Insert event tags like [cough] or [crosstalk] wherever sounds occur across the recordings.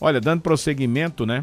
Olha, dando prosseguimento, né,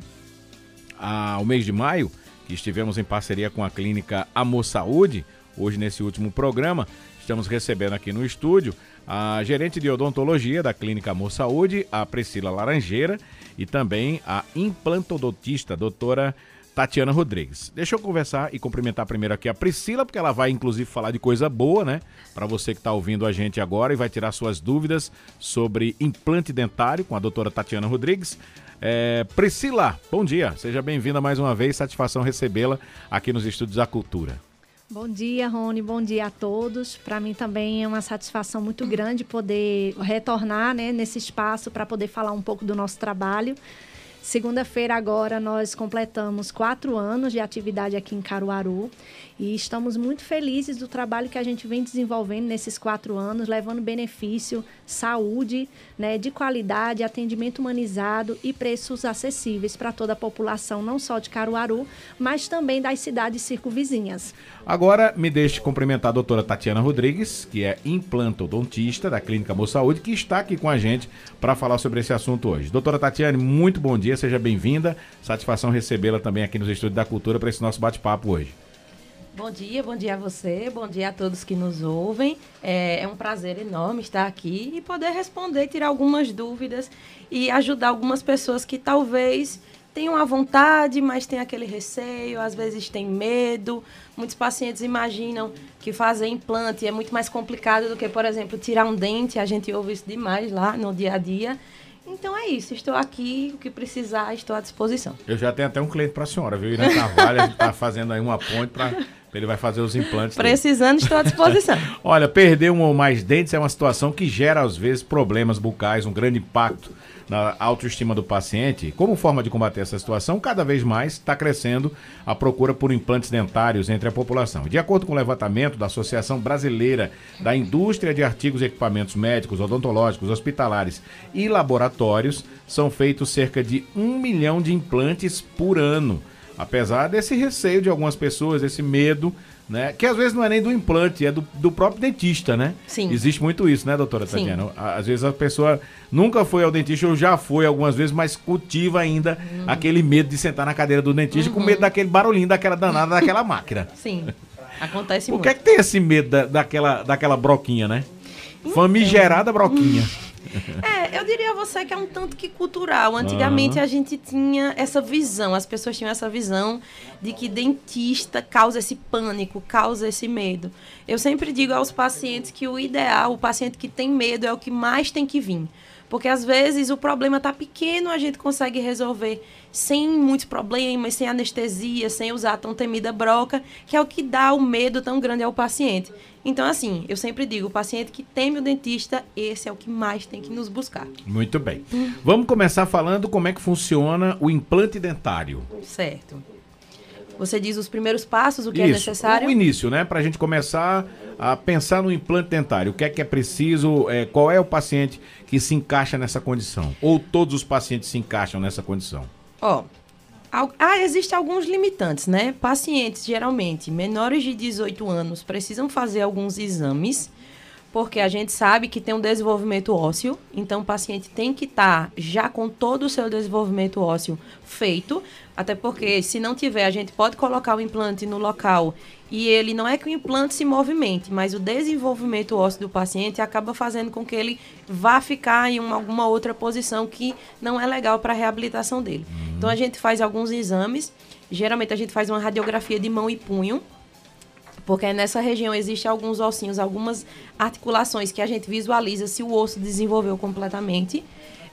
ao mês de maio, que estivemos em parceria com a clínica Amor Saúde, hoje nesse último programa, estamos recebendo aqui no estúdio a gerente de odontologia da Clínica Amor Saúde, a Priscila Laranjeira, e também a implantodontista, doutora Tatiana Rodrigues. Deixa eu conversar e cumprimentar primeiro aqui a Priscila, porque ela vai inclusive falar de coisa boa, né? Para você que está ouvindo a gente agora e vai tirar suas dúvidas sobre implante dentário com a doutora Tatiana Rodrigues. É, Priscila, bom dia, seja bem-vinda mais uma vez, satisfação recebê-la aqui nos Estúdios da Cultura. Bom dia, Rony. Bom dia a todos. Para mim também é uma satisfação muito grande poder retornar né, nesse espaço para poder falar um pouco do nosso trabalho. Segunda-feira agora nós completamos quatro anos de atividade aqui em Caruaru e estamos muito felizes do trabalho que a gente vem desenvolvendo nesses quatro anos, levando benefício, saúde, né, de qualidade, atendimento humanizado e preços acessíveis para toda a população, não só de Caruaru, mas também das cidades circunvizinhas. Agora me deixe cumprimentar a doutora Tatiana Rodrigues, que é implantodontista da Clínica Boa Saúde, que está aqui com a gente para falar sobre esse assunto hoje. Doutora Tatiana, muito bom dia, seja bem-vinda. Satisfação recebê-la também aqui nos Estúdios da Cultura para esse nosso bate-papo hoje. Bom dia, bom dia a você, bom dia a todos que nos ouvem. É, é, um prazer enorme estar aqui e poder responder, tirar algumas dúvidas e ajudar algumas pessoas que talvez tenham a vontade, mas tem aquele receio, às vezes tem medo. Muitos pacientes imaginam que fazer implante é muito mais complicado do que, por exemplo, tirar um dente. A gente ouve isso demais lá no dia a dia. Então é isso, estou aqui, o que precisar, estou à disposição. Eu já tenho até um cliente para a senhora, viu? Irã Carvalho, a gente está fazendo aí uma ponte para ele vai fazer os implantes. Precisando, dele. estou à [laughs] disposição. Olha, perder um ou mais dentes é uma situação que gera, às vezes, problemas bucais, um grande impacto na autoestima do paciente. Como forma de combater essa situação, cada vez mais está crescendo a procura por implantes dentários entre a população. De acordo com o levantamento da Associação Brasileira da Indústria de Artigos e Equipamentos Médicos, Odontológicos, Hospitalares e Laboratórios, são feitos cerca de um milhão de implantes por ano Apesar desse receio de algumas pessoas, esse medo, né? Que às vezes não é nem do implante, é do, do próprio dentista, né? Sim. Existe muito isso, né, doutora Sim. Tatiana? Às vezes a pessoa nunca foi ao dentista ou já foi algumas vezes, mas cultiva ainda uhum. aquele medo de sentar na cadeira do dentista uhum. com medo daquele barulhinho, daquela danada, daquela [laughs] máquina. Sim. Acontece Por muito. Por que, é que tem esse medo da, daquela, daquela broquinha, né? Então... Famigerada broquinha. [laughs] [laughs] É, eu diria a você que é um tanto que cultural. Antigamente uhum. a gente tinha essa visão, as pessoas tinham essa visão de que dentista causa esse pânico, causa esse medo. Eu sempre digo aos pacientes que o ideal, o paciente que tem medo é o que mais tem que vir. Porque às vezes o problema está pequeno, a gente consegue resolver sem muitos problemas, sem anestesia, sem usar a tão temida broca, que é o que dá o medo tão grande ao paciente. Então, assim, eu sempre digo, o paciente que teme o dentista, esse é o que mais tem que nos buscar. Muito bem. Vamos começar falando como é que funciona o implante dentário. Certo. Você diz os primeiros passos, o que é Isso, é necessário? O início, né? Para a gente começar a pensar no implante dentário. O que é que é preciso? É, qual é o paciente que se encaixa nessa condição? Ou todos os pacientes se encaixam nessa condição? Ó, oh, ah, existem alguns limitantes, né? Pacientes, geralmente, menores de 18 anos, precisam fazer alguns exames, porque a gente sabe que tem um desenvolvimento ósseo, então o paciente tem que estar tá já com todo o seu desenvolvimento ósseo feito, até porque se não tiver, a gente pode colocar o implante no local e ele não é que o implante se movimente, mas o desenvolvimento ósseo do paciente acaba fazendo com que ele vá ficar em uma, alguma outra posição que não é legal para a reabilitação dele. Então a gente faz alguns exames, geralmente a gente faz uma radiografia de mão e punho, porque nessa região existem alguns ossinhos, algumas articulações que a gente visualiza se o osso desenvolveu completamente.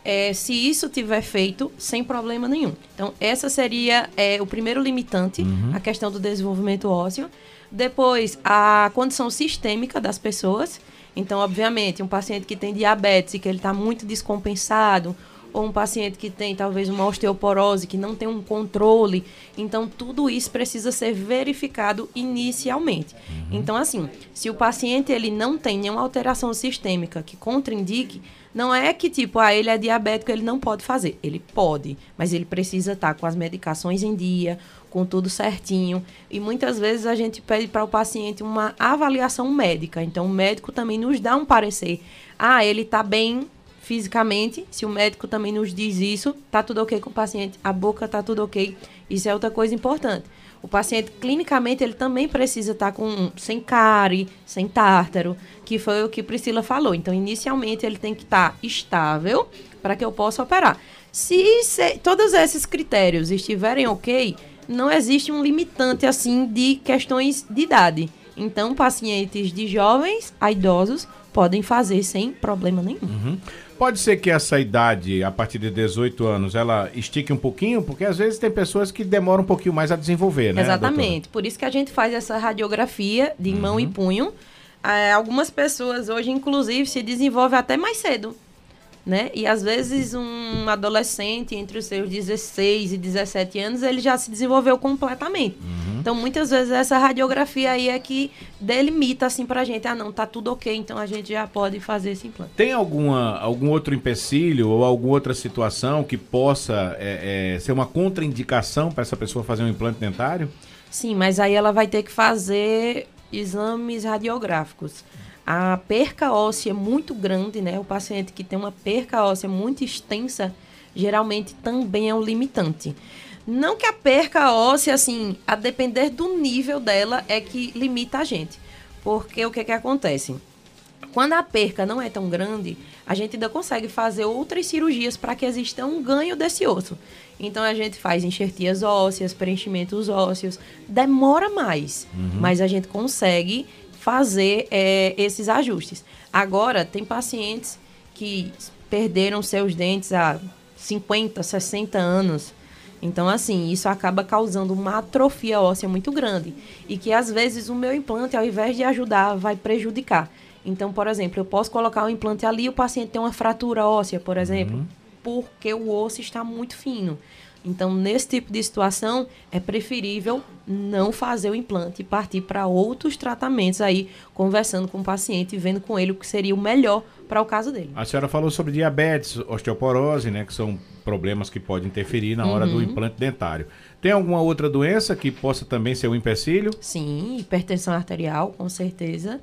É, se isso tiver feito, sem problema nenhum. Então, essa seria é, o primeiro limitante, uhum. a questão do desenvolvimento ósseo. Depois, a condição sistêmica das pessoas. Então, obviamente, um paciente que tem diabetes e que ele está muito descompensado, ou um paciente que tem talvez uma osteoporose, que não tem um controle. Então, tudo isso precisa ser verificado inicialmente. Uhum. Então, assim, se o paciente ele não tem nenhuma alteração sistêmica que contraindique, não é que, tipo, ah, ele é diabético, ele não pode fazer. Ele pode, mas ele precisa estar com as medicações em dia, com tudo certinho. E muitas vezes a gente pede para o paciente uma avaliação médica. Então, o médico também nos dá um parecer. Ah, ele está bem fisicamente, se o médico também nos diz isso, tá tudo ok com o paciente, a boca tá tudo ok. Isso é outra coisa importante. O paciente, clinicamente, ele também precisa estar tá com sem cárie, sem tártaro, que foi o que Priscila falou. Então, inicialmente, ele tem que estar tá estável para que eu possa operar. Se, se todos esses critérios estiverem ok, não existe um limitante assim de questões de idade. Então, pacientes de jovens a idosos podem fazer sem problema nenhum. Uhum. Pode ser que essa idade, a partir de 18 anos, ela estique um pouquinho, porque às vezes tem pessoas que demoram um pouquinho mais a desenvolver, né? Exatamente. Doutora? Por isso que a gente faz essa radiografia de uhum. mão e punho. É, algumas pessoas hoje, inclusive, se desenvolvem até mais cedo né? E às vezes um adolescente entre os seus 16 e 17 anos, ele já se desenvolveu completamente. Uhum. Então, muitas vezes essa radiografia aí é que delimita assim pra gente, ah, não, tá tudo OK, então a gente já pode fazer esse implante. Tem alguma algum outro empecilho ou alguma outra situação que possa é, é, ser uma contraindicação para essa pessoa fazer um implante dentário? Sim, mas aí ela vai ter que fazer exames radiográficos a perca óssea é muito grande, né? O paciente que tem uma perca óssea muito extensa, geralmente também é um limitante. Não que a perca óssea, assim, a depender do nível dela, é que limita a gente. Porque o que, que acontece? Quando a perca não é tão grande, a gente ainda consegue fazer outras cirurgias para que exista um ganho desse osso. Então a gente faz enxertias ósseas, preenchimentos ósseos, demora mais, uhum. mas a gente consegue fazer é, esses ajustes. Agora, tem pacientes que perderam seus dentes há 50, 60 anos. Então, assim, isso acaba causando uma atrofia óssea muito grande. E que, às vezes, o meu implante, ao invés de ajudar, vai prejudicar. Então, por exemplo, eu posso colocar o um implante ali e o paciente tem uma fratura óssea, por exemplo, uhum. porque o osso está muito fino. Então, nesse tipo de situação, é preferível não fazer o implante e partir para outros tratamentos aí, conversando com o paciente e vendo com ele o que seria o melhor para o caso dele. A senhora falou sobre diabetes, osteoporose, né, que são problemas que podem interferir na hora uhum. do implante dentário. Tem alguma outra doença que possa também ser um empecilho? Sim, hipertensão arterial, com certeza.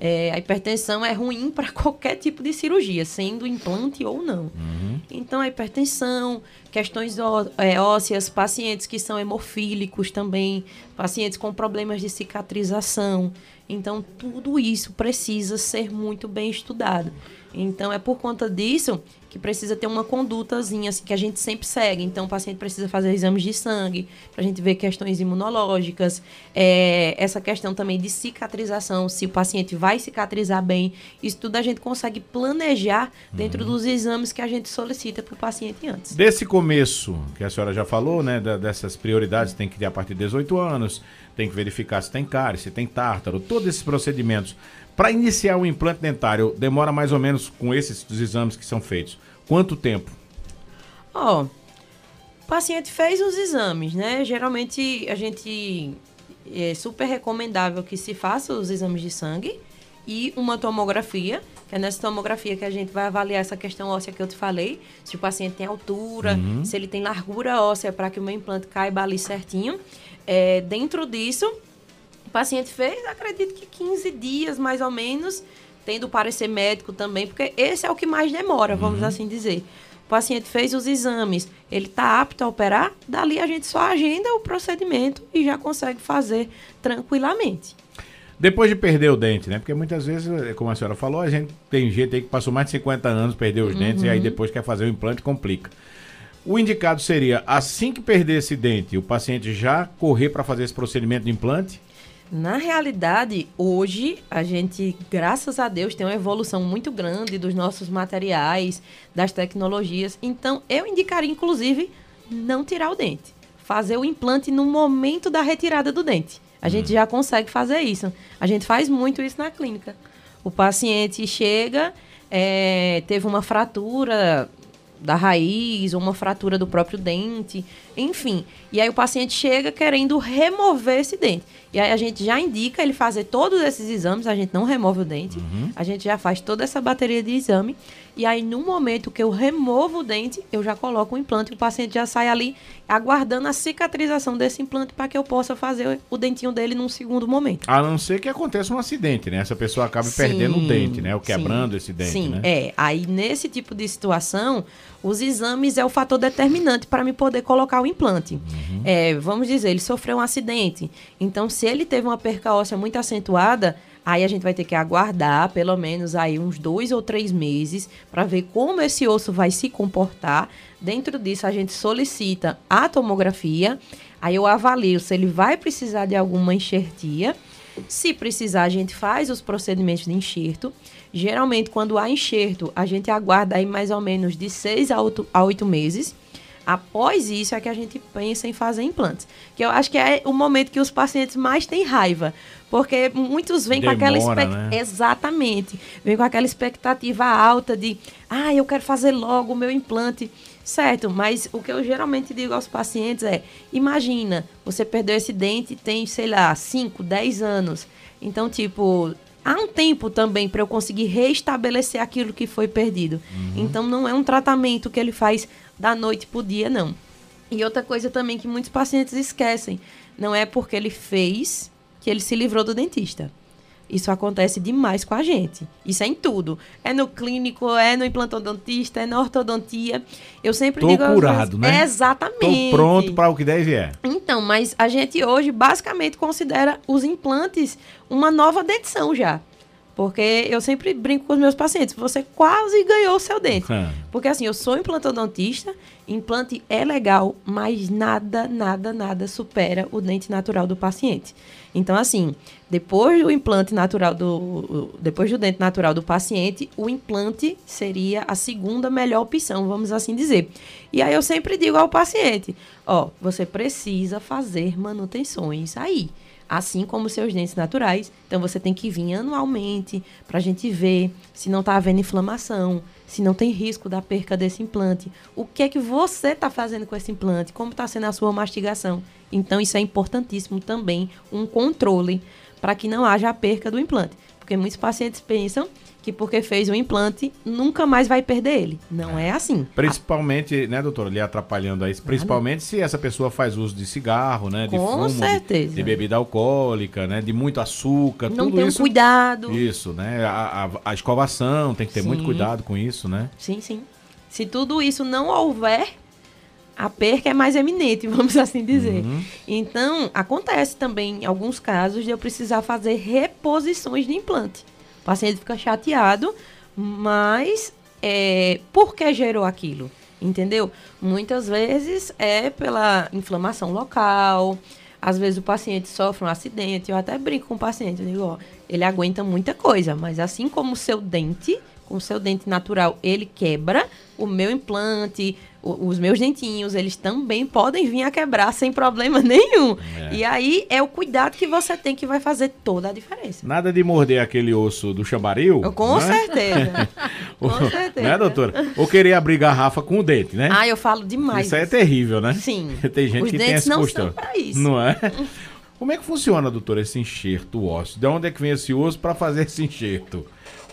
É, a hipertensão é ruim para [laughs] qualquer tipo de cirurgia, sendo implante ou não. Uhum. Então, a hipertensão, questões ó, é, ósseas, pacientes que são hemofílicos também, pacientes com problemas de cicatrização. Então, tudo isso precisa ser muito bem estudado. Então, é por conta disso que precisa ter uma condutazinha assim, que a gente sempre segue. Então, o paciente precisa fazer exames de sangue para a gente ver questões imunológicas, é, essa questão também de cicatrização, se o paciente vai cicatrizar bem. Isso tudo a gente consegue planejar dentro uhum. dos exames que a gente solicita para o paciente antes. Desse começo, que a senhora já falou, né, dessas prioridades, tem que ter a partir de 18 anos, tem que verificar se tem cárie, se tem tártaro, todos esses procedimentos. Para iniciar o implante dentário, demora mais ou menos com esses exames que são feitos. Quanto tempo? Ó, oh, o paciente fez os exames, né? Geralmente a gente é super recomendável que se faça os exames de sangue e uma tomografia, que é nessa tomografia que a gente vai avaliar essa questão óssea que eu te falei, se o paciente tem altura, uhum. se ele tem largura óssea para que o meu implante caiba ali certinho. É, dentro disso, paciente fez, acredito que 15 dias mais ou menos, tendo parecer médico também, porque esse é o que mais demora, vamos uhum. assim dizer. O paciente fez os exames, ele está apto a operar, dali a gente só agenda o procedimento e já consegue fazer tranquilamente. Depois de perder o dente, né? Porque muitas vezes, como a senhora falou, a gente tem gente aí que passou mais de 50 anos, perdeu os uhum. dentes e aí depois quer fazer o implante, complica. O indicado seria, assim que perder esse dente, o paciente já correr para fazer esse procedimento de implante? Na realidade, hoje a gente, graças a Deus, tem uma evolução muito grande dos nossos materiais, das tecnologias. Então, eu indicaria, inclusive, não tirar o dente. Fazer o implante no momento da retirada do dente. A gente hum. já consegue fazer isso. A gente faz muito isso na clínica. O paciente chega, é, teve uma fratura da raiz, ou uma fratura do próprio dente, enfim. E aí o paciente chega querendo remover esse dente. E aí a gente já indica ele fazer todos esses exames, a gente não remove o dente, uhum. a gente já faz toda essa bateria de exame. E aí, no momento que eu removo o dente, eu já coloco o implante e o paciente já sai ali aguardando a cicatrização desse implante para que eu possa fazer o dentinho dele num segundo momento. A não ser que aconteça um acidente, né? Essa pessoa acaba Sim, perdendo o dente, né? Ou quebrando sim, esse dente, Sim, né? é. Aí, nesse tipo de situação, os exames é o fator determinante para me poder colocar o implante. Uhum. É, vamos dizer, ele sofreu um acidente. Então, se ele teve uma perca óssea muito acentuada, aí a gente vai ter que aguardar pelo menos aí uns dois ou três meses para ver como esse osso vai se comportar. Dentro disso, a gente solicita a tomografia. Aí eu avalio se ele vai precisar de alguma enxertia. Se precisar, a gente faz os procedimentos de enxerto. Geralmente, quando há enxerto, a gente aguarda aí mais ou menos de seis a oito, a oito meses. Após isso é que a gente pensa em fazer implantes. Que eu acho que é o momento que os pacientes mais têm raiva. Porque muitos vêm com aquela Demora, expectativa. né? Exatamente. Vem com aquela expectativa alta de, ah, eu quero fazer logo o meu implante. Certo, mas o que eu geralmente digo aos pacientes é: imagina, você perdeu esse dente tem, sei lá, 5, 10 anos. Então, tipo, há um tempo também para eu conseguir restabelecer aquilo que foi perdido. Então, não é um tratamento que ele faz da noite pro dia, não. E outra coisa também que muitos pacientes esquecem: não é porque ele fez que ele se livrou do dentista. Isso acontece demais com a gente. Isso é em tudo. É no clínico, é no implantodontista, é na ortodontia. Eu sempre Tô digo... curado, vezes- né? Exatamente. Tô pronto para o que der e vier. Então, mas a gente hoje basicamente considera os implantes uma nova dentição já. Porque eu sempre brinco com os meus pacientes, você quase ganhou o seu dente. Ah. Porque assim, eu sou implantodontista, implante é legal, mas nada, nada, nada supera o dente natural do paciente. Então, assim, depois do implante natural do. Depois do dente natural do paciente, o implante seria a segunda melhor opção, vamos assim dizer. E aí eu sempre digo ao paciente: ó, você precisa fazer manutenções aí assim como seus dentes naturais. Então você tem que vir anualmente para a gente ver se não está havendo inflamação, se não tem risco da perca desse implante, o que é que você está fazendo com esse implante, como está sendo a sua mastigação. Então isso é importantíssimo também, um controle para que não haja a perca do implante. Porque muitos pacientes pensam que porque fez o implante, nunca mais vai perder ele. Não é assim. Principalmente, né, doutora, ali atrapalhando aí, principalmente se essa pessoa faz uso de cigarro, né, de Com fumo, de- certeza. De, bebida alcoólica, né, de muito açúcar, Não tudo tem um isso. cuidado. Isso, né, a, a- a escovação, tem que ter muito Sim. cuidado com isso, né. Sim, sim. Se tudo isso não houver, a perca é mais eminente, [laughs] vamos assim dizer. Uhum. Então, acontece também em alguns casos de eu precisar fazer reposições de implante. O paciente fica chateado, mas é, por que gerou aquilo? Entendeu? Muitas vezes é pela inflamação local, às vezes o paciente sofre um acidente, eu até brinco com o paciente, eu digo, ó, ele aguenta muita coisa, mas assim como o seu dente, com o seu dente natural, ele quebra, o meu implante, o- os meus dentinhos, eles também podem vir a quebrar sem problema [laughs] nenhum. É. E aí é o cuidado que você tem que vai fazer toda a diferença. Nada de morder aquele osso do chambaril. Com né? certeza. [laughs] Com certeza. Né, doutora? Ou querer abrir garrafa com o dente, né? Ah, eu falo demais. Isso aí é terrível, né? Sim. [laughs] Tem gente Os que tem esse não costume. são pra isso. Não é? Como é que funciona, doutor, esse enxerto ósseo? De onde é que vem esse osso para fazer esse enxerto?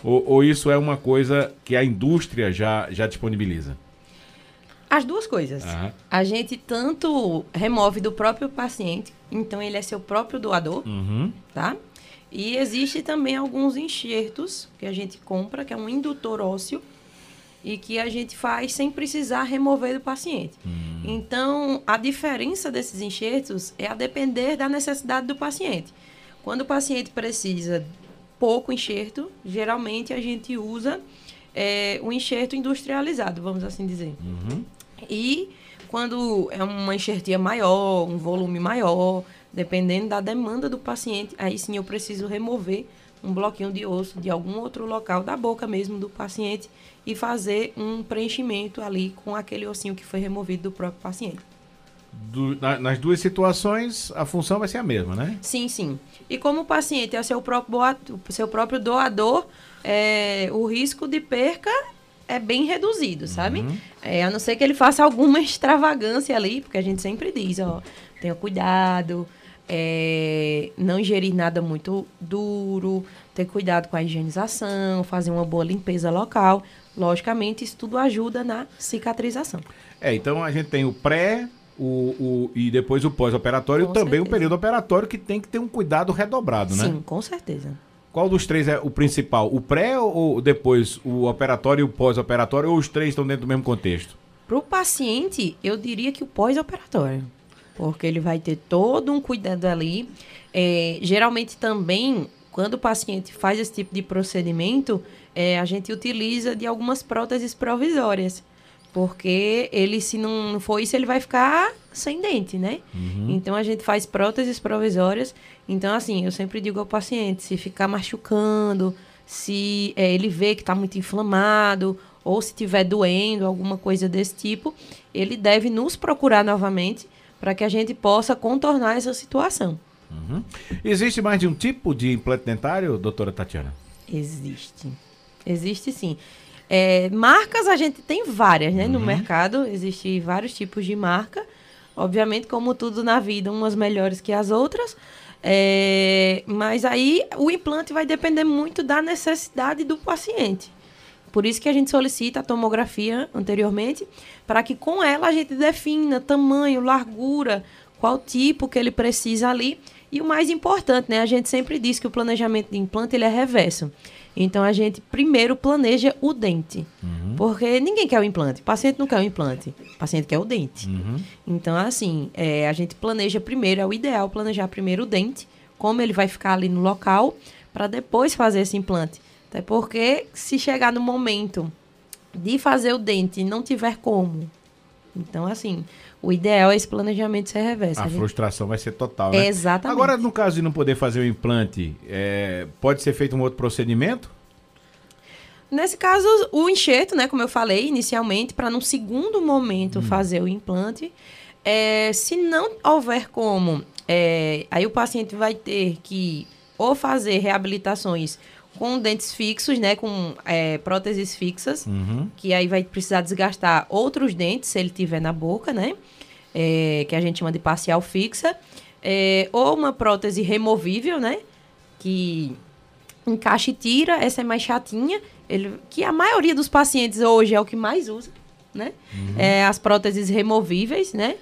Ou, ou isso é uma coisa que a indústria já, já disponibiliza? As duas coisas. Aham. A gente tanto remove do próprio paciente, então ele é seu próprio doador, Uhum. tá? E existe também alguns enxertos que a gente compra, que é um indutor ósseo, e que a gente faz sem precisar remover do paciente. Então, a diferença desses enxertos é a depender da necessidade do paciente. Quando o paciente precisa pouco enxerto, geralmente a gente usa é, um enxerto industrializado, vamos assim dizer. Uhum. E quando é uma enxertia maior, um volume maior, dependendo da demanda do paciente, aí sim eu preciso remover um bloquinho de osso de algum outro local da boca mesmo do paciente e fazer um preenchimento ali com aquele ossinho que foi removido do próprio paciente. Du- na- nas duas situações, a função vai ser a mesma, né? Sim, sim. E como o paciente é o seu próprio, seu próprio doador, é, o risco de perca é bem reduzido, sabe? É, a não ser que ele faça alguma [laughs] extravagância ali, porque a gente sempre diz, ó, tenha cuidado, é, não ingerir nada muito duro, ter cuidado com a higienização, fazer uma boa limpeza local, logicamente isso tudo ajuda na cicatrização. É, então a gente tem o pré, o, o e depois o pós-operatório e também certeza. o período operatório que tem que ter um cuidado redobrado, né? Sim, com certeza. Qual dos três é o principal? O pré ou depois o operatório e o pós-operatório ou os três estão dentro do mesmo contexto? Para o paciente, eu diria que o pós-operatório. Porque ele vai ter todo um cuidado ali. É, geralmente também, quando o paciente faz esse tipo de procedimento, é, a gente utiliza de algumas próteses provisórias. Porque ele, se não for isso, ele vai ficar sem dente, né? Então a gente faz próteses provisórias. Então, assim, eu sempre digo ao paciente, se ficar machucando, se é, ele vê que está muito inflamado, ou se estiver doendo, alguma coisa desse tipo, ele deve nos procurar novamente para que a gente possa contornar essa situação. Uhum. Existe mais de um tipo de implante dentário, doutora Tatiana? Existe. Existe sim. É, marcas a gente tem várias, né? No mercado existem vários tipos de marca. Obviamente, como tudo na vida, umas melhores que as outras. É, mas aí o implante vai depender muito da necessidade do paciente. Por isso que a gente solicita a tomografia anteriormente, para que com ela a gente defina tamanho, largura, qual tipo que ele precisa ali. E o mais importante, né? A gente sempre diz que o planejamento de implante ele é reverso. Então a gente primeiro planeja o dente. Porque ninguém quer o implante. O paciente não quer o implante. O paciente quer o dente. Então, assim, é, a gente planeja primeiro, é o ideal planejar primeiro o dente, como ele vai ficar ali no local, para depois fazer esse implante. Até porque se chegar no momento de fazer o dente e não tiver como. Então, assim, o ideal é esse planejamento ser reverso. A A gente- frustração vai ser total, né? Exatamente. Agora, no caso de não poder fazer o implante, é, pode ser feito um outro procedimento? Nesse caso, o enxerto, né, como eu falei inicialmente, para num segundo momento Hum. fazer o implante. É, se não houver como, é, aí o paciente vai ter que ou fazer reabilitações com dentes fixos, né, com é, próteses fixas, Uhum. que aí vai precisar desgastar outros dentes se ele tiver na boca, né, é, que a gente chama de parcial fixa, é, ou uma prótese removível, né, que encaixa e tira, essa é mais chatinha, ele, que a maioria dos pacientes hoje é o que mais usa, né? É, as próteses removíveis, né?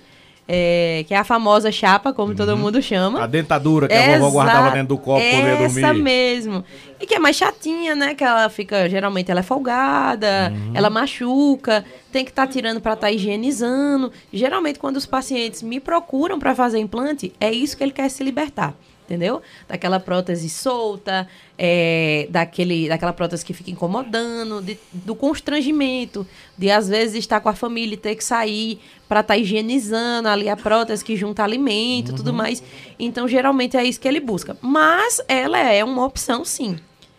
É, que é a famosa chapa, como todo mundo chama. A dentadura que a vovó guardava Exa- dentro do copo quando ia dormir. Essa mesmo. E que é mais chatinha, né? Que ela fica, geralmente ela é folgada, Uhum. ela machuca, tem que estar tirando para estar higienizando. Geralmente quando os pacientes me procuram para fazer implante, é isso que ele quer se libertar. Entendeu? Daquela prótese solta, é, daquele, daquela prótese que fica incomodando, de- do constrangimento, de às vezes estar com a família e ter que sair para estar higienizando ali a prótese que junta alimento, Uhum. tudo mais. Então, geralmente é isso que ele busca. Mas ela é uma opção, sim.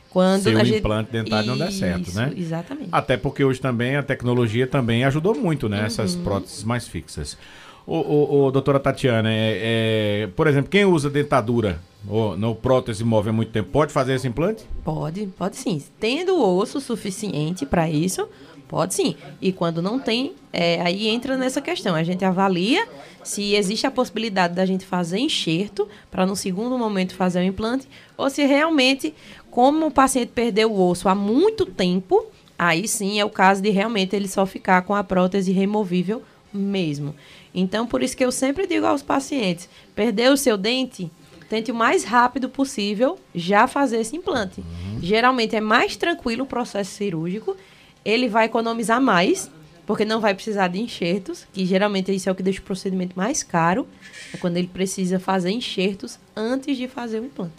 Quando Se o gente... implante dentário não der certo, Isso, né? Exatamente. Até porque hoje também a tecnologia também ajudou muito, né? Essas Uhum. próteses mais fixas. Ô, ô, ô, doutora Tatiana, é, é, por exemplo, quem usa dentadura ou no prótese móvel há muito tempo, pode fazer esse implante? Pode, pode sim. Tendo osso suficiente para isso, pode sim. E quando não tem, é, aí entra nessa questão. A gente avalia se existe a possibilidade da gente fazer enxerto para no segundo momento fazer o implante, ou se realmente, como o paciente perdeu o osso há muito tempo, aí sim é o caso de realmente ele só ficar com a prótese removível mesmo. Então, por isso que eu sempre digo aos pacientes: perdeu o seu dente, tente o mais rápido possível já fazer esse implante. Geralmente é mais tranquilo o processo cirúrgico, ele vai economizar mais, porque não vai precisar de enxertos, que geralmente isso é o que deixa o procedimento mais caro, é quando ele precisa fazer enxertos antes de fazer o implante.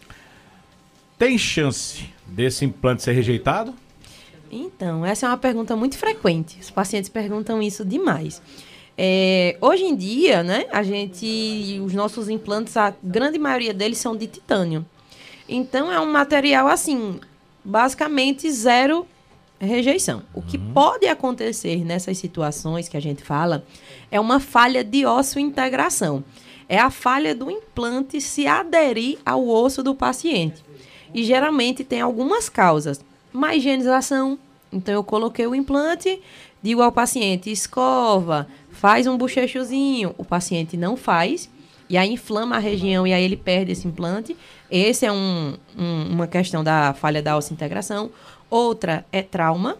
Tem chance desse implante ser rejeitado? Então, essa é uma pergunta muito frequente. Os pacientes perguntam isso demais. É, hoje em dia, né, a gente, os nossos implantes, a grande maioria deles são de titânio. Então, é um material assim, basicamente zero rejeição. O que pode acontecer nessas situações que a gente fala é uma falha de osso integração. É a falha do implante se aderir ao osso do paciente. E geralmente tem algumas causas. Má higienização. Então eu coloquei o implante, digo ao paciente, escova, faz um bochechozinho. O paciente não faz. E aí inflama a região e aí ele perde esse implante. Esse é um, um- uma questão da falha da ossa integração. Outra é trauma.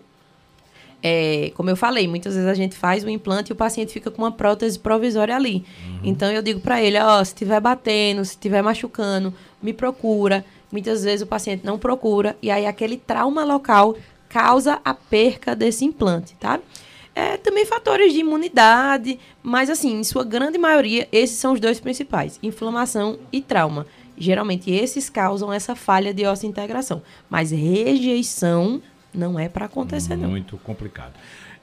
é, como eu falei, muitas vezes a gente faz o implante e o paciente fica com uma prótese provisória ali. Uhum. Então eu digo para ele, ó, se estiver batendo, se estiver machucando, me procura. Muitas vezes o paciente não procura e aí aquele trauma local causa a perca desse implante, tá? É, também fatores de imunidade, mas assim, em sua grande maioria, esses são os dois principais: inflamação e trauma. Geralmente esses causam essa falha de integração, mas rejeição não é para acontecer, Muito não. Muito complicado.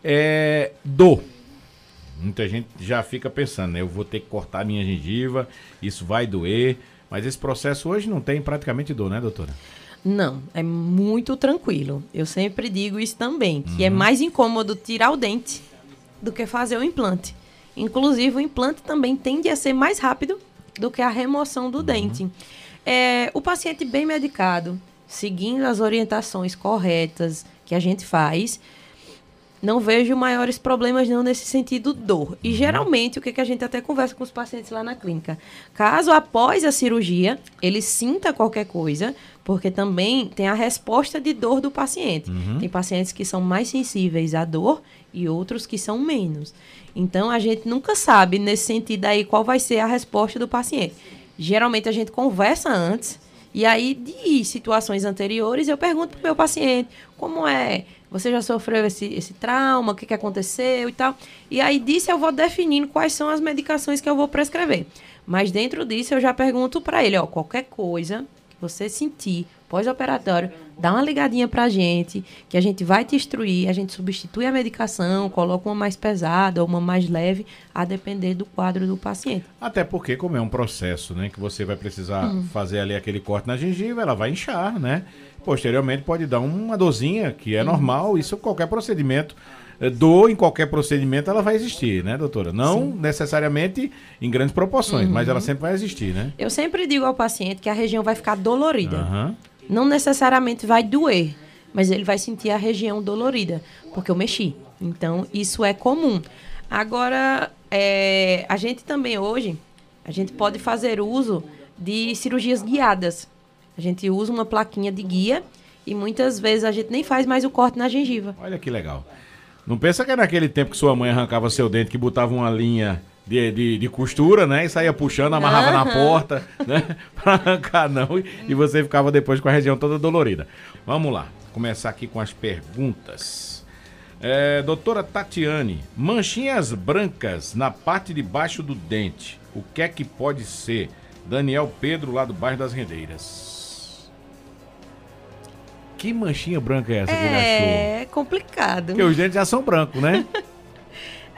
É, dor. Muita gente já fica pensando, né? Eu vou ter que cortar minha gengiva, isso vai doer. Mas esse processo hoje não tem praticamente dor, né, doutora? Não, é muito tranquilo. Eu sempre digo isso também, que é uhum. é mais incômodo tirar o dente do que fazer o implante. Inclusive, o implante também tende a ser mais rápido do que a remoção do uhum. dente. É, o paciente bem medicado, seguindo as orientações corretas que a gente faz, não vejo maiores problemas não nesse sentido dor. E uhum. geralmente o que, que a gente até conversa com os pacientes lá na clínica, caso após a cirurgia ele sinta qualquer coisa, porque também tem a resposta de dor do paciente. Uhum. Tem pacientes que são mais sensíveis à dor e outros que são menos. Então a gente nunca sabe nesse sentido aí qual vai ser a resposta do paciente. Geralmente a gente conversa antes e aí, de situações anteriores, eu pergunto para o meu paciente como é, você já sofreu esse, esse trauma, o que, que aconteceu e tal. E aí, disso eu vou definindo quais são as medicações que eu vou prescrever. Mas dentro disso, eu já pergunto para ele, ó, qualquer coisa que você sentir pós-operatório, dá uma ligadinha pra gente, que a gente vai te instruir, a gente substitui a medicação, coloca uma mais pesada ou uma mais leve, a depender do quadro do paciente. Até porque, como é um processo, né, que você vai precisar hum. fazer ali aquele corte na gengiva, ela vai inchar, né? Posteriormente pode dar uma dorzinha, que é normal, isso qualquer procedimento eh, dor em qualquer procedimento ela vai existir, né, doutora? Não Sim. necessariamente em grandes proporções, uhum. mas ela sempre vai existir, né? Eu sempre digo ao paciente que a região vai ficar dolorida. Uhum não necessariamente vai doer, mas ele vai sentir a região dolorida, porque eu mexi. Então, isso é comum. Agora, é, a gente também hoje, a gente pode fazer uso de cirurgias guiadas. A gente usa uma plaquinha de guia e muitas vezes a gente nem faz mais o corte na gengiva. Olha que legal. Não pensa que é naquele tempo que sua mãe arrancava seu dente, que botava uma linha de, de, de, costura, né? E saía puxando, amarrava uhum. na porta, né? [laughs] Pra arrancar não. E, e você ficava depois com a região toda dolorida. Vamos lá, começar aqui com as perguntas. É, doutora Tatiane, manchinhas brancas na parte de baixo do dente. O que é que pode ser? Daniel Pedro, lá do bairro das Rendeiras. Que manchinha branca é essa é, que ele achou? É complicado. Porque os dentes já são brancos, né? [laughs]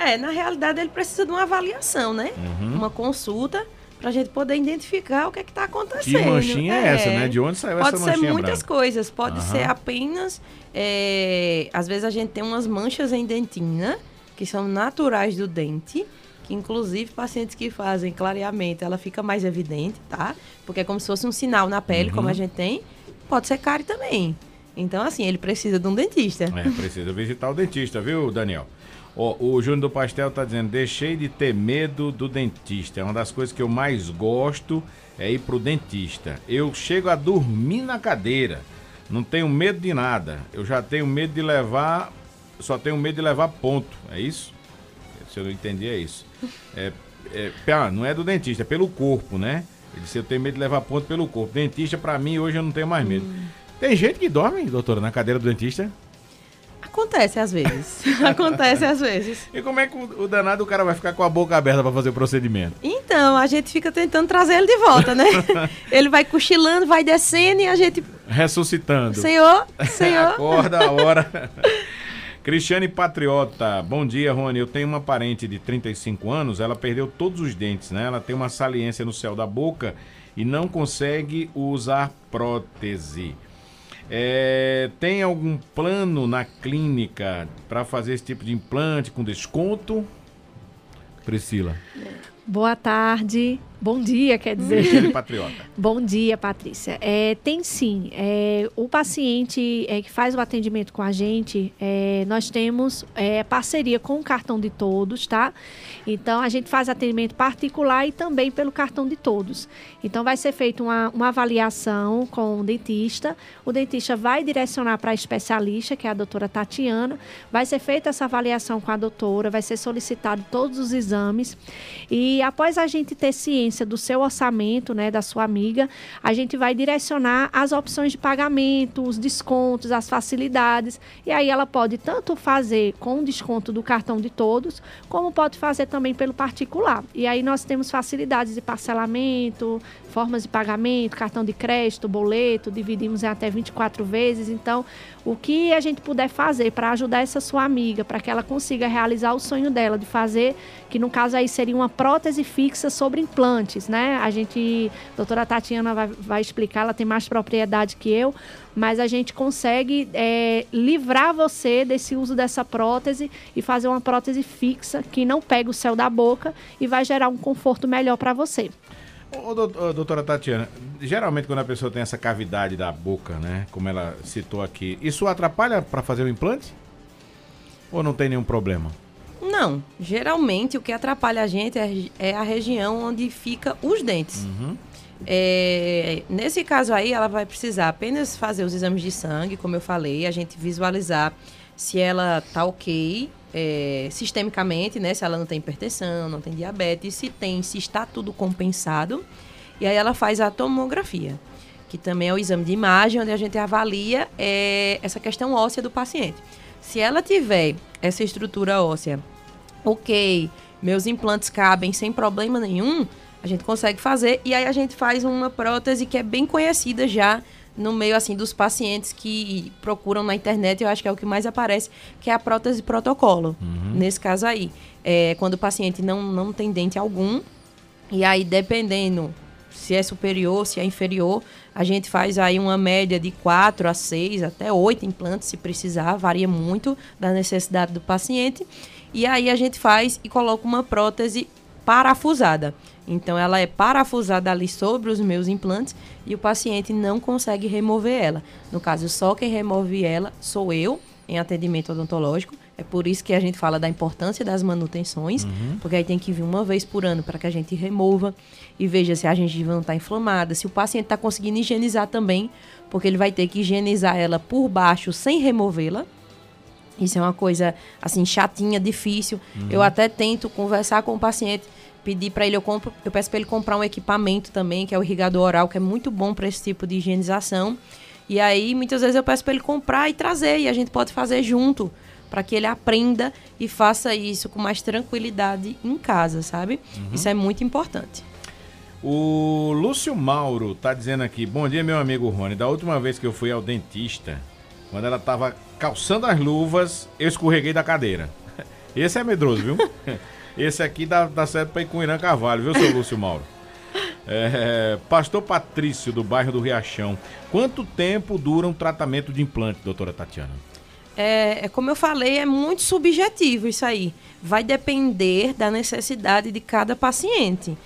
É, na realidade ele precisa de uma avaliação, né? Uhum. Uma consulta para a gente poder identificar o que é que está acontecendo. Que manchinha é, é, essa, né? De onde saiu pode essa manchinha Pode ser muitas branca? coisas. Pode uhum. ser apenas... É, às vezes a gente tem umas manchas em dentina, que são naturais do dente, que inclusive pacientes que fazem clareamento, ela fica mais evidente, tá? Porque é como se fosse um sinal na pele, uhum. como a gente tem. Pode ser cárie também. Então, assim, ele precisa de um dentista. É, precisa visitar o dentista, viu, Daniel? o Júnior do Pastel tá dizendo: deixei de ter medo do dentista. É uma das coisas que eu mais gosto é ir pro dentista. Eu chego a dormir na cadeira. Não tenho medo de nada. Eu já tenho medo de levar. Só tenho medo de levar ponto. É isso? Se eu não entendi, é isso. É, é, ah, não é do dentista, é pelo corpo, né? Ele disse: eu tenho medo de levar ponto pelo corpo. Dentista, para mim, hoje eu não tenho mais medo. Hum. Tem gente que dorme, doutora, na cadeira do dentista? Acontece às vezes. [laughs] Acontece às vezes. E como é que o, danado o cara vai ficar com a boca aberta para fazer o procedimento? Então, a gente fica tentando trazer ele de volta, né? [laughs] ele vai cochilando, vai descendo e a gente. Ressuscitando. Senhor, [laughs] senhor. Acorda a hora. Cristiane Patriota, bom dia, Rony. Eu tenho uma parente de 35 anos, ela perdeu todos os dentes, né? Ela tem uma saliência no céu da boca e não consegue usar prótese. É, tem algum plano na clínica para fazer esse tipo de implante com desconto? Priscila. Boa tarde. Bom dia, quer dizer. Michele Patriota. [laughs] Bom dia, Patrícia. É, tem sim. É, o paciente é, que faz o atendimento com a gente, é, nós temos é, parceria com o cartão de todos, tá? Então, a gente faz atendimento particular e também pelo cartão de todos. Então, vai ser feita uma, uma avaliação com o dentista. O dentista vai direcionar para a especialista, que é a doutora Tatiana. Vai ser feita essa avaliação com a doutora, vai ser solicitado todos os exames. E após a gente ter ciência do seu orçamento, né, da sua amiga, a gente vai direcionar as opções de pagamento, os descontos, as facilidades. E aí ela pode tanto fazer com desconto do cartão de todos, como pode fazer também pelo particular. E aí nós temos facilidades de parcelamento, formas de pagamento, cartão de crédito, boleto, dividimos em até 24 vezes. Então, o que a gente puder fazer para ajudar essa sua amiga, para que ela consiga realizar o sonho dela de fazer, que no caso aí seria uma prótese fixa sobre implantes, né? A gente, a doutora Tatiana vai, vai explicar, ela tem mais propriedade que eu, mas a gente consegue é, livrar você desse uso dessa prótese e fazer uma prótese fixa que não pega o céu da boca e vai gerar um conforto melhor para você. Ô, doutora Tatiana, geralmente quando a pessoa tem essa cavidade da boca, né, como ela citou aqui, isso atrapalha para fazer o implante? Ou não tem nenhum problema? Não, geralmente o que atrapalha a gente é, é a região onde fica os dentes. Uhum. É, nesse caso aí, ela vai precisar apenas fazer os exames de sangue, como eu falei, a gente visualizar se ela tá ok é, sistemicamente, né? Se ela não tem hipertensão, não tem diabetes, se tem, se está tudo compensado. E aí ela faz a tomografia, que também é o exame de imagem onde a gente avalia é, essa questão óssea do paciente. Se ela tiver essa estrutura óssea, ok, meus implantes cabem sem problema nenhum, a gente consegue fazer e aí a gente faz uma prótese que é bem conhecida já no meio assim dos pacientes que procuram na internet, eu acho que é o que mais aparece, que é a prótese protocolo. Uhum. Nesse caso aí, é quando o paciente não, não tem dente algum, e aí dependendo se é superior, se é inferior, a gente faz aí uma média de 4 a 6, até 8 implantes se precisar, varia muito da necessidade do paciente. E aí a gente faz e coloca uma prótese parafusada. Então ela é parafusada ali sobre os meus implantes e o paciente não consegue remover ela. No caso, só quem remove ela sou eu em atendimento odontológico. É por isso que a gente fala da importância das manutenções, uhum. porque aí tem que vir uma vez por ano para que a gente remova e veja se a gengiva não está inflamada, se o paciente está conseguindo higienizar também, porque ele vai ter que higienizar ela por baixo sem removê-la. Isso é uma coisa assim chatinha, difícil. Uhum. Eu até tento conversar com o paciente pedir para ele, eu, compro, eu peço para ele comprar um equipamento também, que é o irrigador oral, que é muito bom para esse tipo de higienização. E aí, muitas vezes eu peço para ele comprar e trazer, e a gente pode fazer junto, para que ele aprenda e faça isso com mais tranquilidade em casa, sabe? Uhum. Isso é muito importante. O Lúcio Mauro tá dizendo aqui: Bom dia, meu amigo Rony. Da última vez que eu fui ao dentista, quando ela tava calçando as luvas, eu escorreguei da cadeira. [laughs] Esse é medroso, viu? [laughs] Esse aqui dá, dá certo para ir com o Irã Carvalho, viu, seu [laughs] Lúcio Mauro? É, Pastor Patrício, do bairro do Riachão. Quanto tempo dura um tratamento de implante, doutora Tatiana? É, é, como eu falei, é muito subjetivo isso aí. Vai depender da necessidade de cada paciente.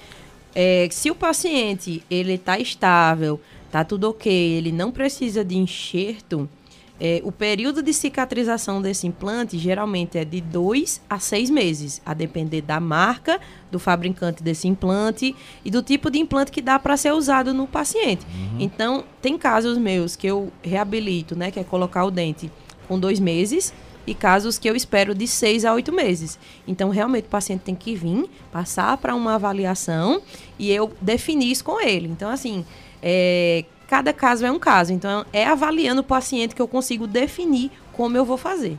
É, se o paciente ele está estável, tá tudo ok, ele não precisa de enxerto, é, o período de cicatrização desse implante geralmente é de dois a seis meses, a depender da marca do fabricante desse implante e do tipo de implante que dá para ser usado no paciente. Uhum. Então, tem casos meus que eu reabilito, né, que é colocar o dente com dois meses, e casos que eu espero de seis a oito meses. Então, realmente, o paciente tem que vir, passar para uma avaliação e eu definir isso com ele. Então, assim, é, cada caso é um caso. Então, é avaliando o paciente que eu consigo definir como eu vou fazer.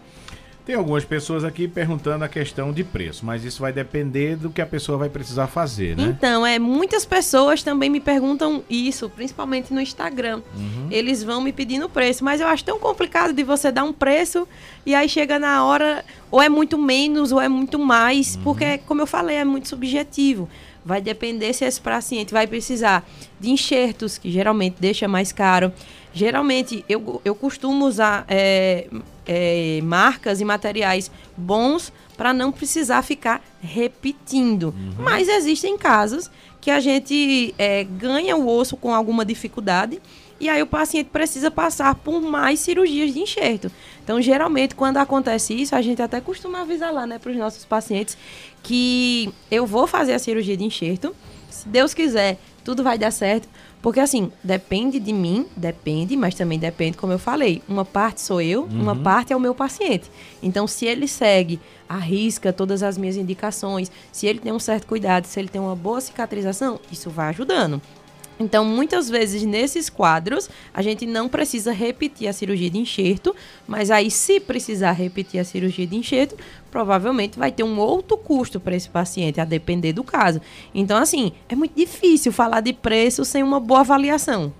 Tem algumas pessoas aqui perguntando a questão de preço, mas isso vai depender do que a pessoa vai precisar fazer, né? Então, é, muitas pessoas também me perguntam isso, principalmente no Instagram. Uhum. Eles vão me pedindo preço, mas eu acho tão complicado de você dar um preço e aí chega na hora, ou é muito menos ou é muito mais, uhum. porque, como eu falei, é muito subjetivo. Vai depender se esse paciente vai precisar de enxertos, que geralmente deixa mais caro. Geralmente, eu, eu costumo usar é, é, marcas e materiais bons para não precisar ficar repetindo. Uhum. Mas existem casos que a gente é, ganha o osso com alguma dificuldade e aí o paciente precisa passar por mais cirurgias de enxerto. Então, geralmente, quando acontece isso, a gente até costuma avisar lá, né, para os nossos pacientes que eu vou fazer a cirurgia de enxerto. Se Deus quiser, tudo vai dar certo. Porque, assim, depende de mim, depende, mas também depende, como eu falei. Uma parte sou eu, uhum. uma parte é o meu paciente. Então, se ele segue, arrisca todas as minhas indicações, se ele tem um certo cuidado, se ele tem uma boa cicatrização, isso vai ajudando. Então, muitas vezes nesses quadros, a gente não precisa repetir a cirurgia de enxerto, mas aí, se precisar repetir a cirurgia de enxerto, provavelmente vai ter um outro custo para esse paciente, a depender do caso. Então, assim, é muito difícil falar de preço sem uma boa avaliação.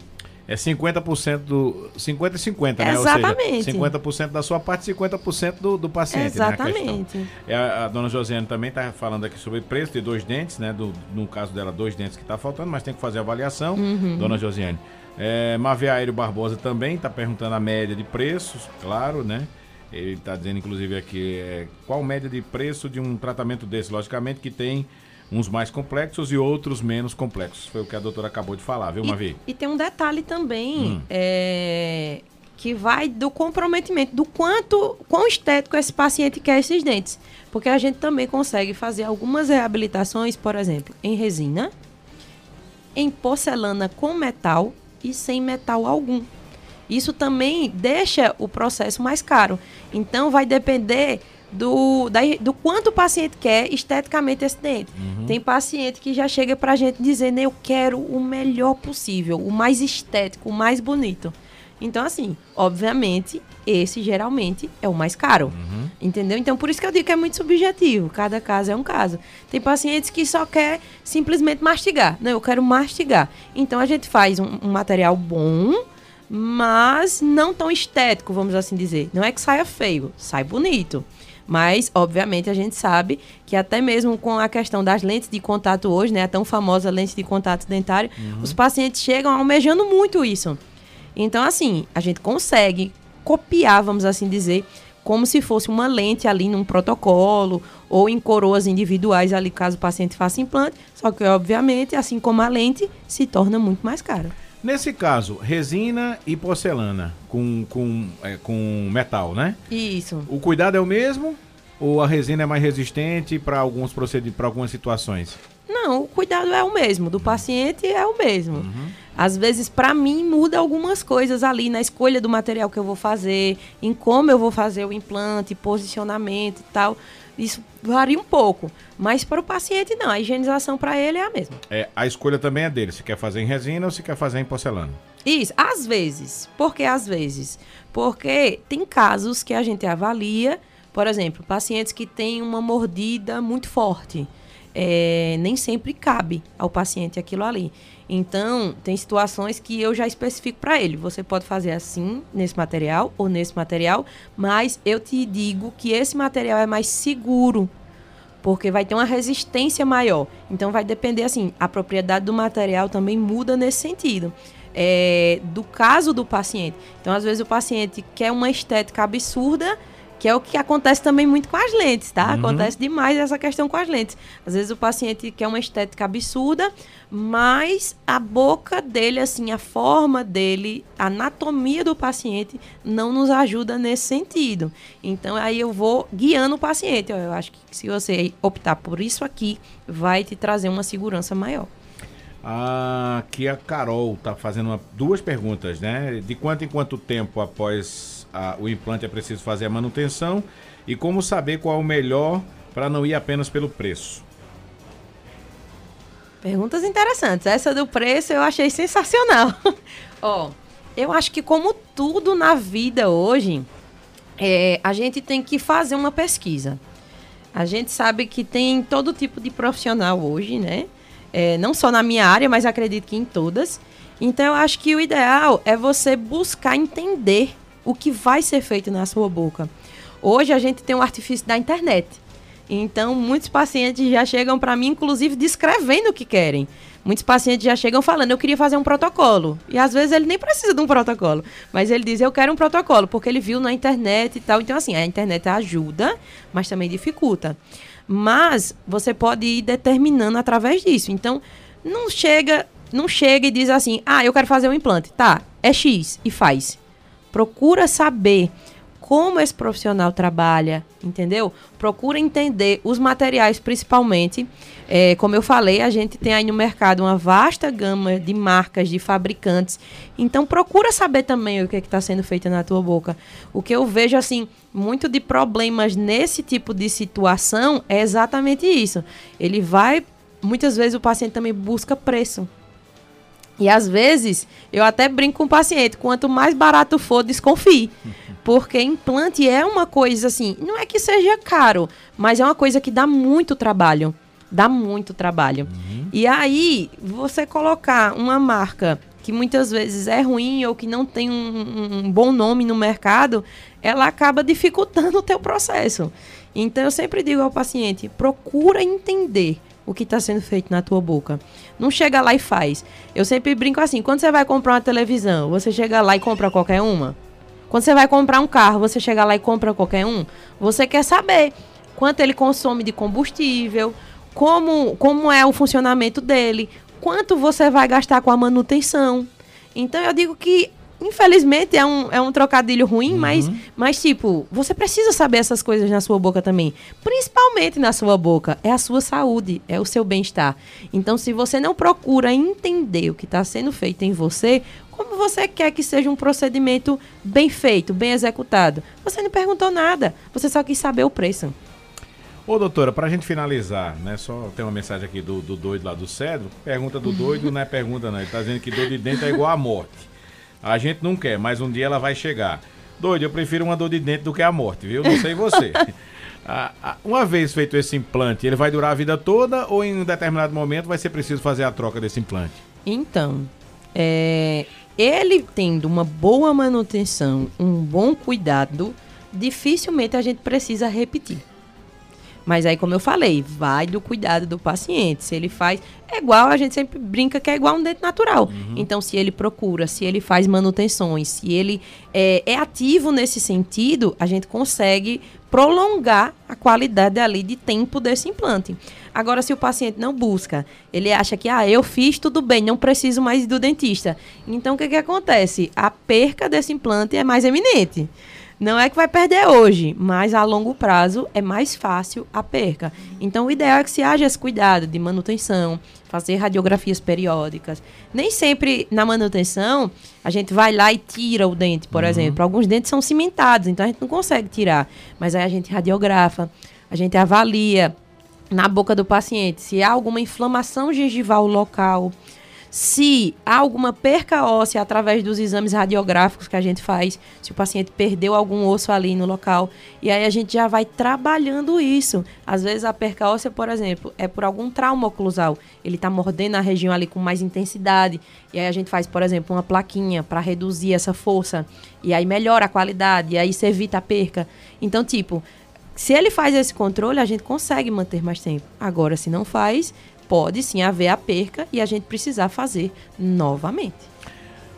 É 50% do. 50 e 50, né? Exatamente. Ou seja, 50% da sua parte e 50% do, do paciente. Exatamente. Né, a, é, a, dona Josiane também está falando aqui sobre preço de dois dentes, né? Do, no caso dela, dois dentes que está faltando, mas tem que fazer a avaliação, uhum. dona Josiane. É, Aéreo Barbosa também está perguntando a média de preços, claro, né? Ele está dizendo, inclusive, aqui, é, qual média de preço de um tratamento desse? Logicamente que tem uns mais complexos e outros menos complexos. Foi o que a doutora acabou de falar, viu, Mavi? E, e tem um detalhe também hum. é, que vai do comprometimento, do quanto, quão estético esse paciente quer esses dentes. Porque a gente também consegue fazer algumas reabilitações, por exemplo, em resina, em porcelana com metal e sem metal algum. Isso também deixa o processo mais caro. Então vai depender do, da, do quanto o paciente quer esteticamente esse dente. Uhum. Tem paciente que já chega pra gente dizendo, eu quero o melhor possível, o mais estético, o mais bonito. Então, assim, obviamente, esse geralmente é o mais caro. Uhum. Entendeu? Então, por isso que eu digo que é muito subjetivo. Cada caso é um caso. Tem pacientes que só quer simplesmente mastigar. Não, eu quero mastigar. Então, a gente faz um, um material bom, mas não tão estético, vamos assim dizer. Não é que saia feio, sai bonito. Mas, obviamente, a gente sabe que até mesmo com a questão das lentes de contato hoje, né, a tão famosa lente de contato dentário, uhum. os pacientes chegam almejando muito isso. Então, assim, a gente consegue copiar, vamos assim dizer, como se fosse uma lente ali num protocolo ou em coroas individuais ali caso o paciente faça implante, só que obviamente, assim como a lente, se torna muito mais cara. Nesse caso, resina e porcelana com, com, é, com metal, né? Isso. O cuidado é o mesmo ou a resina é mais resistente para alguns procedimentos, para algumas situações? Não, o cuidado é o mesmo, do paciente é o mesmo. Uhum. Às vezes, para mim, muda algumas coisas ali na escolha do material que eu vou fazer, em como eu vou fazer o implante, posicionamento e tal. Isso varia um pouco. Mas para o paciente, não. A higienização para ele é a mesma. É, a escolha também é dele. Se quer fazer em resina ou se quer fazer em porcelana. Isso, às vezes. Por que às vezes? Porque tem casos que a gente avalia, por exemplo, pacientes que têm uma mordida muito forte. É, nem sempre cabe ao paciente aquilo ali. Então, tem situações que eu já especifico para ele. Você pode fazer assim, nesse material ou nesse material, mas eu te digo que esse material é mais seguro, porque vai ter uma resistência maior. Então, vai depender, assim, a propriedade do material também muda nesse sentido. É, do caso do paciente. Então, às vezes, o paciente quer uma estética absurda que é o que acontece também muito com as lentes, tá? Uhum. Acontece demais essa questão com as lentes. Às vezes o paciente quer uma estética absurda, mas a boca dele, assim, a forma dele, a anatomia do paciente não nos ajuda nesse sentido. Então aí eu vou guiando o paciente. Eu acho que se você optar por isso aqui, vai te trazer uma segurança maior. Aqui a Carol tá fazendo uma, duas perguntas, né? De quanto em quanto tempo após a, o implante é preciso fazer a manutenção e como saber qual é o melhor para não ir apenas pelo preço. Perguntas interessantes. Essa do preço eu achei sensacional. [laughs] Ó, eu acho que como tudo na vida hoje, é, a gente tem que fazer uma pesquisa. A gente sabe que tem todo tipo de profissional hoje, né? É, não só na minha área, mas acredito que em todas. Então eu acho que o ideal é você buscar entender o que vai ser feito na sua boca. Hoje a gente tem um artifício da internet. Então, muitos pacientes já chegam para mim, inclusive, descrevendo o que querem. Muitos pacientes já chegam falando, eu queria fazer um protocolo. E às vezes ele nem precisa de um protocolo. Mas ele diz, eu quero um protocolo, porque ele viu na internet e tal. Então, assim, a internet ajuda, mas também dificulta. Mas você pode ir determinando através disso. Então, não chega, não chega e diz assim, ah, eu quero fazer um implante. Tá, é X e faz. Procura saber como esse profissional trabalha, entendeu? Procura entender os materiais, principalmente. É, como eu falei, a gente tem aí no mercado uma vasta gama de marcas, de fabricantes. Então, procura saber também o que é está sendo feito na tua boca. O que eu vejo, assim, muito de problemas nesse tipo de situação é exatamente isso. Ele vai. Muitas vezes o paciente também busca preço. E às vezes, eu até brinco com o paciente: quanto mais barato for, desconfie. [laughs] Porque implante é uma coisa assim, não é que seja caro, mas é uma coisa que dá muito trabalho. Dá muito trabalho. Uhum. E aí, você colocar uma marca que muitas vezes é ruim ou que não tem um, um bom nome no mercado, ela acaba dificultando o teu processo. Então, eu sempre digo ao paciente: procura entender o que está sendo feito na tua boca. Não chega lá e faz. Eu sempre brinco assim: quando você vai comprar uma televisão, você chega lá e compra qualquer uma? Quando você vai comprar um carro, você chega lá e compra qualquer um, você quer saber quanto ele consome de combustível, como, como é o funcionamento dele, quanto você vai gastar com a manutenção. Então eu digo que, infelizmente, é um, é um trocadilho ruim, uhum. mas, mas, tipo, você precisa saber essas coisas na sua boca também. Principalmente na sua boca. É a sua saúde, é o seu bem-estar. Então, se você não procura entender o que está sendo feito em você, como você quer que seja um procedimento bem feito, bem executado? Você não perguntou nada, você só quis saber o preço. Ô, doutora, para a gente finalizar, né? Só tem uma mensagem aqui do, do doido lá do Cedro. Pergunta do [laughs] doido não é pergunta, não. Ele tá dizendo que dor de dente é igual à morte. A gente não quer, mas um dia ela vai chegar. Doido, eu prefiro uma dor de dente do que a morte, viu? Não sei você. [laughs] uma vez feito esse implante, ele vai durar a vida toda ou em um determinado momento vai ser preciso fazer a troca desse implante? Então, é, ele tendo uma boa manutenção, um bom cuidado, dificilmente a gente precisa repetir. Mas aí, como eu falei, vai do cuidado do paciente. Se ele faz. É igual, a gente sempre brinca que é igual um dente natural. Uhum. Então, se ele procura, se ele faz manutenções, se ele é, é, ativo nesse sentido, a gente consegue prolongar a qualidade ali de tempo desse implante. Agora, se o paciente não busca, ele acha que, ah, eu fiz tudo bem, não preciso mais do dentista. Então, o que, que acontece? A perca desse implante é mais eminente. Não é que vai perder hoje, mas a longo prazo é mais fácil a perca. Então, o ideal é que se haja esse cuidado de manutenção, fazer radiografias periódicas. Nem sempre na manutenção a gente vai lá e tira o dente, por uhum. exemplo. Alguns dentes são cimentados, então a gente não consegue tirar. Mas aí a gente radiografa, a gente avalia na boca do paciente se há alguma inflamação gengival local se há alguma perca óssea através dos exames radiográficos que a gente faz, se o paciente perdeu algum osso ali no local, e aí a gente já vai trabalhando isso. Às vezes a perca óssea, por exemplo, é por algum trauma oclusal, ele está mordendo a região ali com mais intensidade, e aí a gente faz, por exemplo, uma plaquinha para reduzir essa força, e aí melhora a qualidade, e aí você evita a perca. Então, tipo, se ele faz esse controle, a gente consegue manter mais tempo. Agora, se não faz, pode sim haver a perca e a gente precisar fazer novamente.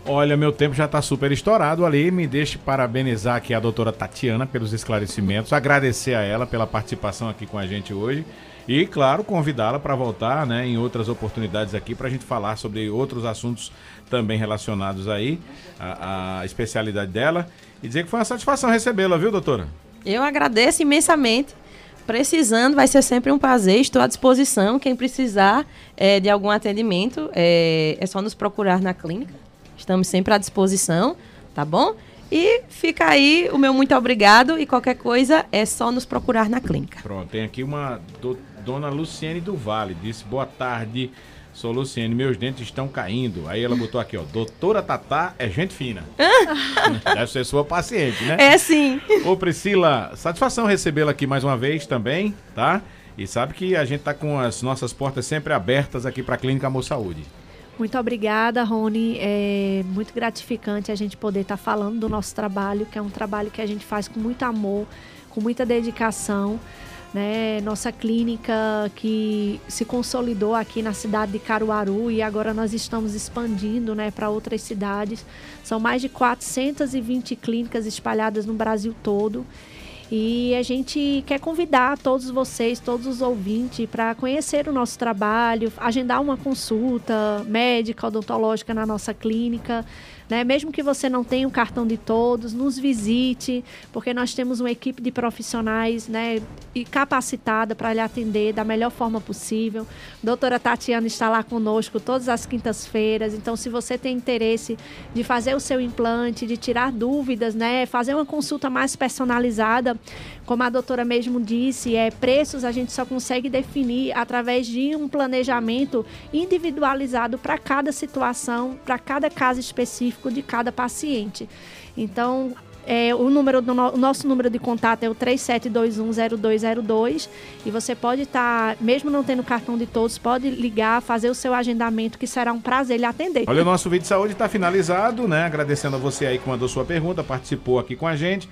Olha, meu tempo já está super estourado ali. Me deixe parabenizar aqui a doutora Tatiana pelos esclarecimentos, agradecer a ela pela participação aqui com a gente hoje e, claro, convidá-la para voltar né, em outras oportunidades aqui para a gente falar sobre outros assuntos também relacionados aí, a, a especialidade dela. E dizer que foi uma satisfação recebê-la, viu, doutora? Eu agradeço imensamente precisando, vai ser sempre um prazer. Estou à disposição. Quem precisar é, de algum atendimento, é, é só nos procurar na clínica. Estamos sempre à disposição, tá bom? E fica aí o meu muito obrigado e qualquer coisa é só nos procurar na clínica. Pronto, tem aqui uma do, dona Luciene do Vale, disse boa tarde. Sou Luciene, meus dentes estão caindo. Aí ela botou aqui, ó. Doutora Tatá é gente fina. Deve ser sua paciente, né? É sim. Ô, Priscila, satisfação recebê-la aqui mais uma vez também, tá? E sabe que a gente tá com as nossas portas sempre abertas aqui para a Clínica Amor Saúde. Muito obrigada, Rony. É muito gratificante a gente poder estar tá falando do nosso trabalho, que é um trabalho que a gente faz com muito amor, com muita dedicação né? Nossa clínica que se consolidou aqui na cidade de Caruaru e agora nós estamos expandindo, né, para outras cidades. São mais de 420 clínicas espalhadas no Brasil todo. E a gente quer convidar todos vocês, todos os ouvintes, para conhecer o nosso trabalho, agendar uma consulta médica, odontológica na nossa clínica. Né? Mesmo que você não tenha o um cartão de todos, nos visite, porque nós temos uma equipe de profissionais né, capacitada para lhe atender da melhor forma possível. doutora Tatiana está lá conosco todas as quintas-feiras, então se você tem interesse de fazer o seu implante, de tirar dúvidas, né, fazer uma consulta mais personalizada, como a doutora mesmo disse, é preços a gente só consegue definir através de um planejamento individualizado para cada situação, para cada caso específico de cada paciente. Então, é, o, número do no, o nosso número de contato é o 37210202 e você pode estar, tá, mesmo não tendo cartão de todos, pode ligar, fazer o seu agendamento, que será um prazer lhe atender. Olha, o nosso vídeo de saúde está finalizado, né? Agradecendo a você aí que mandou sua pergunta, participou aqui com a gente.